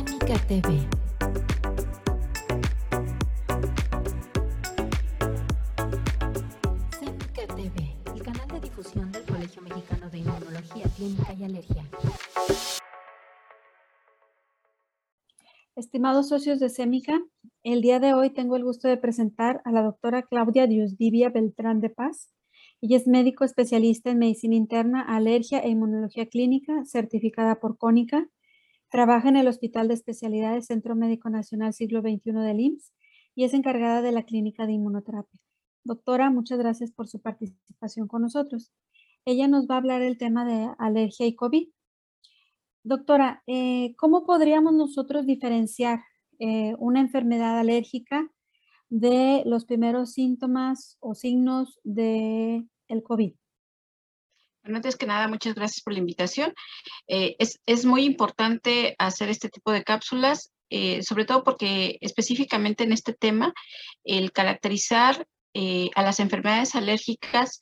Semica TV. Semica TV, el canal de difusión del Colegio Mexicano de Inmunología Clínica y Alergia. Estimados socios de Semica, el día de hoy tengo el gusto de presentar a la doctora Claudia Diosdivia Beltrán de Paz. Ella es médico especialista en medicina interna, alergia e inmunología clínica, certificada por Cónica Trabaja en el Hospital de Especialidades Centro Médico Nacional Siglo XXI del IMSS y es encargada de la clínica de inmunoterapia. Doctora, muchas gracias por su participación con nosotros. Ella nos va a hablar el tema de alergia y COVID. Doctora, eh, ¿cómo podríamos nosotros diferenciar eh, una enfermedad alérgica de los primeros síntomas o signos del el COVID? Bueno, antes que nada, muchas gracias por la invitación. Eh, es, muy importante hacer este tipo de cápsulas, eh, sobre todo porque específicamente en este tema, el caracterizar eh, a las enfermedades alérgicas,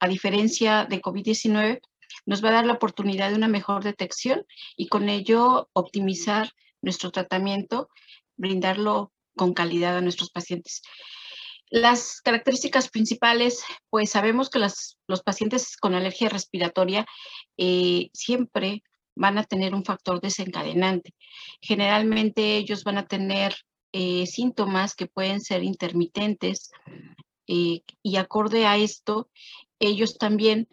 a diferencia de COVID-19, nos va a dar la oportunidad de una mejor detección y con ello optimizar nuestro tratamiento, brindarlo con calidad a nuestros pacientes. Las características principales, pues sabemos que los pacientes con alergia respiratoria eh, siempre van a tener un factor desencadenante. Generalmente ellos van a tener eh, síntomas que pueden ser intermitentes eh, y acorde a esto, ellos también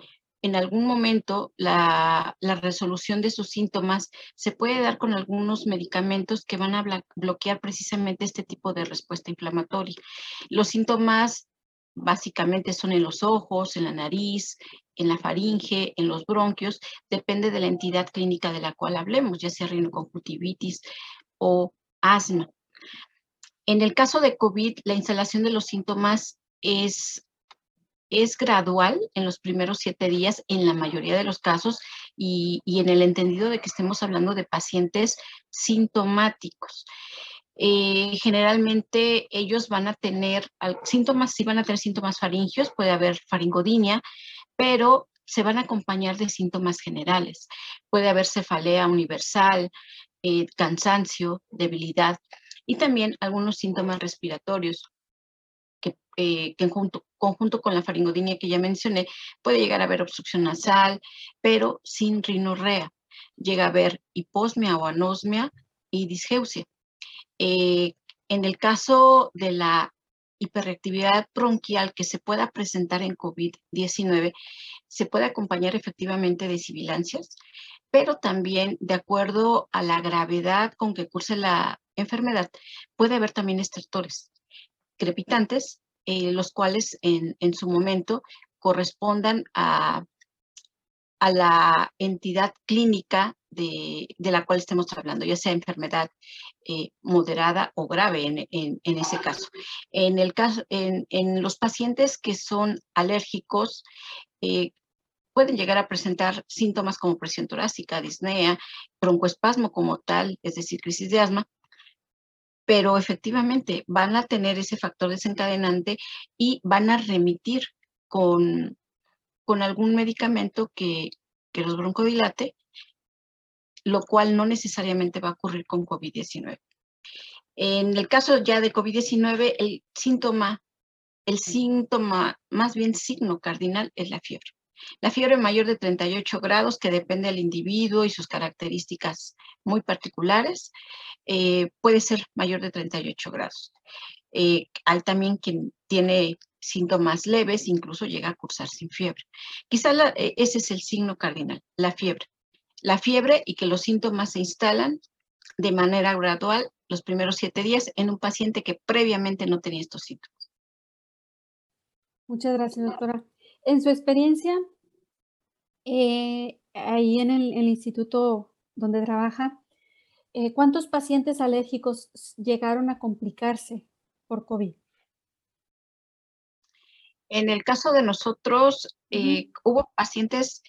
en algún momento la, resolución de sus síntomas se puede dar con algunos medicamentos que van a bloquear precisamente este tipo de respuesta inflamatoria. Los síntomas básicamente son en los ojos, en la nariz, en la faringe, en los bronquios, depende de la entidad clínica de la cual hablemos, ya sea rinoconjuntivitis o asma. En el caso de COVID, la instalación de los síntomas es es gradual en los primeros siete días en la mayoría de los casos y, en el entendido de que estemos hablando de pacientes sintomáticos. Eh, generalmente ellos van a tener síntomas, sí van a tener síntomas faringios, puede haber faringodinia, pero se van a acompañar de síntomas generales. Puede haber cefalea universal, eh, cansancio, debilidad y también algunos síntomas respiratorios que, eh, en conjunto con la faringodinia que ya mencioné, puede llegar a haber obstrucción nasal, pero sin rinorrea. Llega a haber hiposmia o anosmia y disgeusia. Eh, en el caso de la hiperreactividad bronquial que se pueda presentar en COVID-19, se puede acompañar efectivamente de sibilancias, pero también de acuerdo a la gravedad con que curse la enfermedad, puede haber también estertores crepitantes eh, los cuales en, su momento correspondan a, a la entidad clínica de, la cual estemos hablando, ya sea enfermedad eh, moderada o grave en, ese caso. En, el caso en, los pacientes que son alérgicos, eh, pueden llegar a presentar síntomas como presión torácica, disnea, broncoespasmo como tal, es decir, crisis de asma, pero efectivamente van a tener ese factor desencadenante y van a remitir con, con algún medicamento que, que los broncodilate, lo cual no necesariamente va a ocurrir con COVID-19. En el caso ya de COVID-19, el síntoma, el síntoma, más bien signo cardinal, es la fiebre. La fiebre mayor de 38 grados, que depende del individuo y sus características muy particulares, eh, puede ser mayor de 38 grados. Eh, hay también quien tiene síntomas leves, incluso llega a cursar sin fiebre. Quizá eh, ese es el signo cardinal, la fiebre. La fiebre y que los síntomas se instalan de manera gradual los primeros siete días en un paciente que previamente no tenía estos síntomas. Muchas gracias, doctora. En su experiencia, ahí en el, el, instituto donde trabaja, eh, ¿cuántos pacientes alérgicos llegaron a complicarse por COVID? En el caso de nosotros, eh, hubo pacientes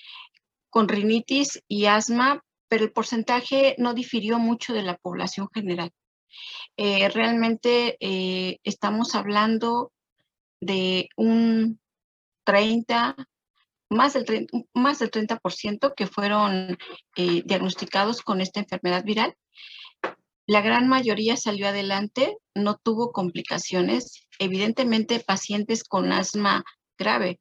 con rinitis y asma, pero el porcentaje no difirió mucho de la población general. Eh, realmente estamos hablando de un 30 más del, más del 30% que fueron eh, diagnosticados con esta enfermedad viral. La gran mayoría salió adelante, no tuvo complicaciones. Evidentemente, pacientes con asma grave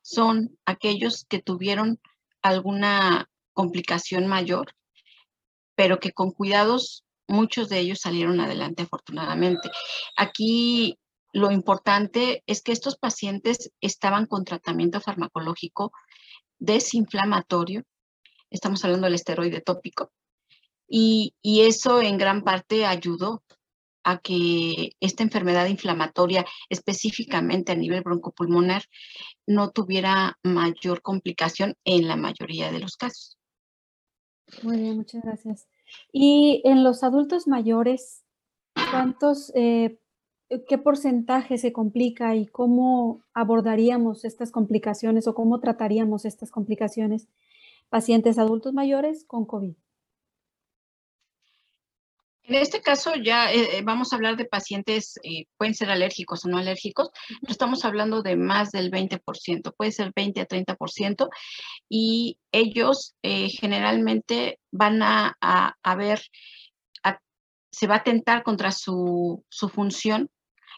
son aquellos que tuvieron alguna complicación mayor, pero que con cuidados muchos de ellos salieron adelante afortunadamente. Aquí lo importante es que estos pacientes estaban con tratamiento farmacológico desinflamatorio, estamos hablando del esteroide tópico, y, eso en gran parte ayudó a que esta enfermedad inflamatoria, específicamente a nivel broncopulmonar, no tuviera mayor complicación en la mayoría de los casos. Muy bien, muchas gracias. Y en los adultos mayores, ¿cuántos eh, ¿qué porcentaje se complica y cómo abordaríamos estas complicaciones o cómo trataríamos estas complicaciones pacientes adultos mayores con COVID? En este caso ya eh, eh, vamos a hablar de pacientes, pueden ser alérgicos o no alérgicos, pero estamos hablando de más del 20%, puede ser 20 a 30%, y ellos generalmente van a, ver, se va a atentar contra su, su función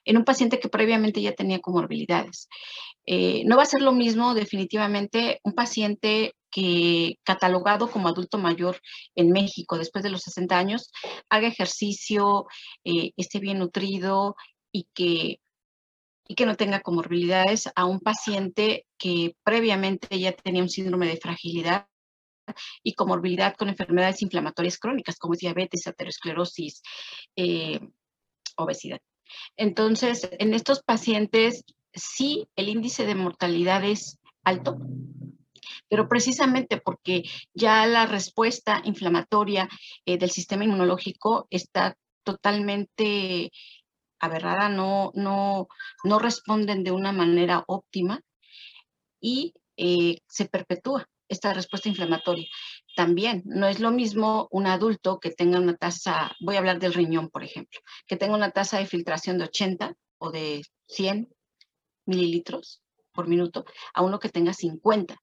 en un paciente que previamente ya tenía comorbilidades. Eh, no va a ser lo mismo definitivamente un paciente que catalogado como adulto mayor en México después de los 60 años, haga ejercicio, eh, esté bien nutrido y que, y que no tenga comorbilidades a un paciente que previamente ya tenía un síndrome de fragilidad y comorbilidad con enfermedades inflamatorias crónicas como es diabetes, aterosclerosis, eh, obesidad. Entonces, en estos pacientes sí el índice de mortalidad es alto, pero precisamente porque ya la respuesta inflamatoria eh, del sistema inmunológico está totalmente aberrada, no, no, no responden de una manera óptima y eh, se perpetúa esta respuesta inflamatoria. También no es lo mismo un adulto que tenga una tasa, voy a hablar del riñón, por ejemplo, que tenga una tasa de filtración de 80 o de 100 mililitros por minuto, a uno que tenga 50.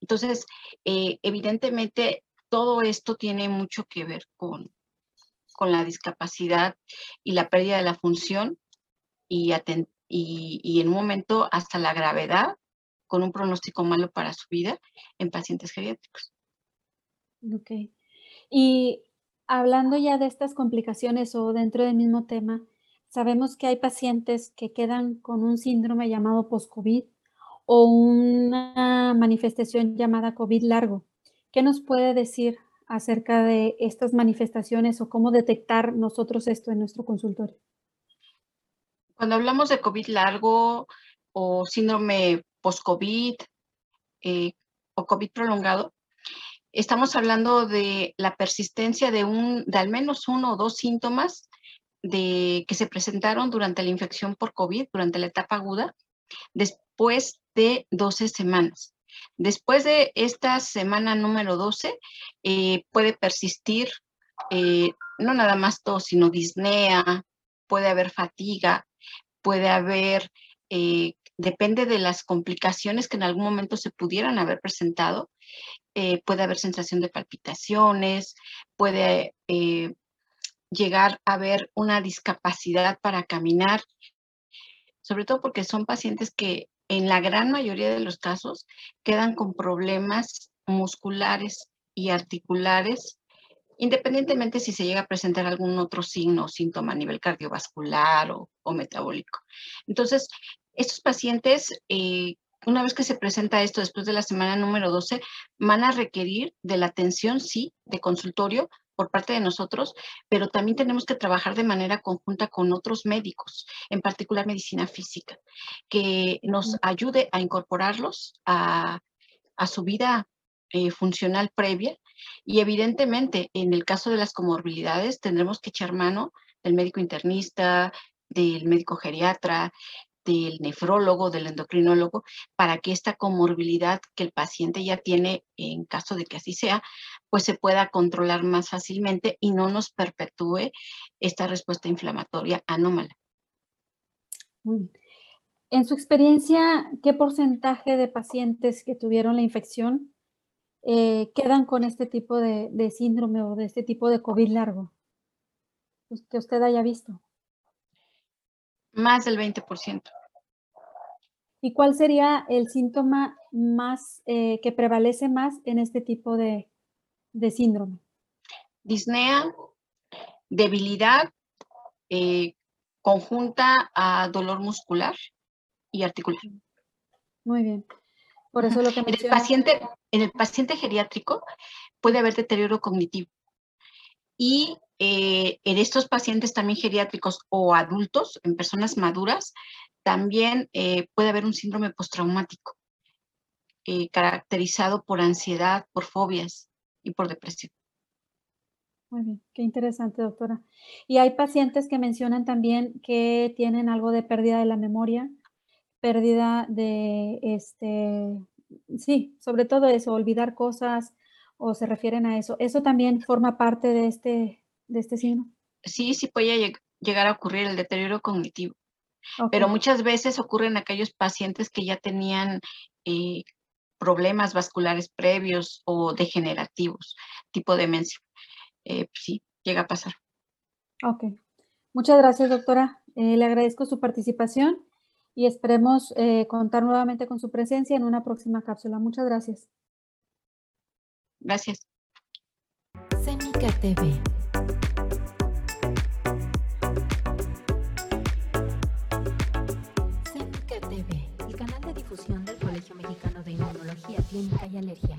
Entonces, eh, evidentemente, todo esto tiene mucho que ver con, con la discapacidad y la pérdida de la función y, y, y en un momento hasta la gravedad con un pronóstico malo para su vida en pacientes geriátricos. Ok. Y hablando ya de estas complicaciones o dentro del mismo tema, sabemos que hay pacientes que quedan con un síndrome llamado post-COVID o una manifestación llamada COVID largo. ¿Qué nos puede decir acerca de estas manifestaciones o cómo detectar nosotros esto en nuestro consultorio? Cuando hablamos de COVID largo o síndrome post-COVID eh, o COVID prolongado, estamos hablando de la persistencia de, un, de al menos uno o dos síntomas de, que se presentaron durante la infección por COVID, durante la etapa aguda, después de 12 semanas. Después de esta semana número 12, eh, puede persistir eh, no nada más tos, sino disnea, puede haber fatiga, puede haber depende de las complicaciones que en algún momento se pudieran haber presentado. Eh, puede haber sensación de palpitaciones, puede eh, llegar a haber una discapacidad para caminar, sobre todo porque son pacientes que en la gran mayoría de los casos quedan con problemas musculares y articulares, independientemente si se llega a presentar algún otro signo o síntoma a nivel cardiovascular o, o metabólico. Entonces, estos pacientes, eh, una vez que se presenta esto después de la semana número 12, van a requerir de la atención, sí, de consultorio por parte de nosotros, pero también tenemos que trabajar de manera conjunta con otros médicos, en particular medicina física, que nos ayude a incorporarlos a, su vida eh, funcional previa. Y evidentemente, en el caso de las comorbilidades, tendremos que echar mano del médico internista, del médico geriatra, del nefrólogo, del endocrinólogo, para que esta comorbilidad que el paciente ya tiene, en caso de que así sea, pues se pueda controlar más fácilmente y no nos perpetúe esta respuesta inflamatoria anómala. En su experiencia, ¿qué porcentaje de pacientes que tuvieron la infección eh, quedan con este tipo de, de, síndrome o de este tipo de COVID largo? Pues, que usted haya visto. Más del 20%. ¿Y cuál sería el síntoma más eh, que prevalece más en este tipo de, de síndrome? Disnea, debilidad eh, conjunta a dolor muscular y articular. Muy bien. Por eso lo que en el paciente En el paciente geriátrico puede haber deterioro cognitivo. Y eh, en estos pacientes también geriátricos o adultos, en personas maduras, también eh, puede haber un síndrome postraumático, caracterizado por ansiedad, por fobias y por depresión. Muy bien, qué interesante, doctora. Y hay pacientes que mencionan también que tienen algo de pérdida de la memoria, pérdida de, este, sí, sobre todo eso, olvidar cosas o se refieren a eso. ¿Eso también forma parte de este, de este signo? Sí, sí puede llegar a ocurrir el deterioro cognitivo, pero muchas veces ocurren aquellos pacientes que ya tenían eh, problemas vasculares previos o degenerativos, tipo demencia. Eh, pues sí, llega a pasar. Ok. Muchas gracias, doctora. Eh, le agradezco su participación y esperemos eh, contar nuevamente con su presencia en una próxima cápsula. Muchas gracias. Gracias. TV Mexicano de Inmunología Clínica y Alergia.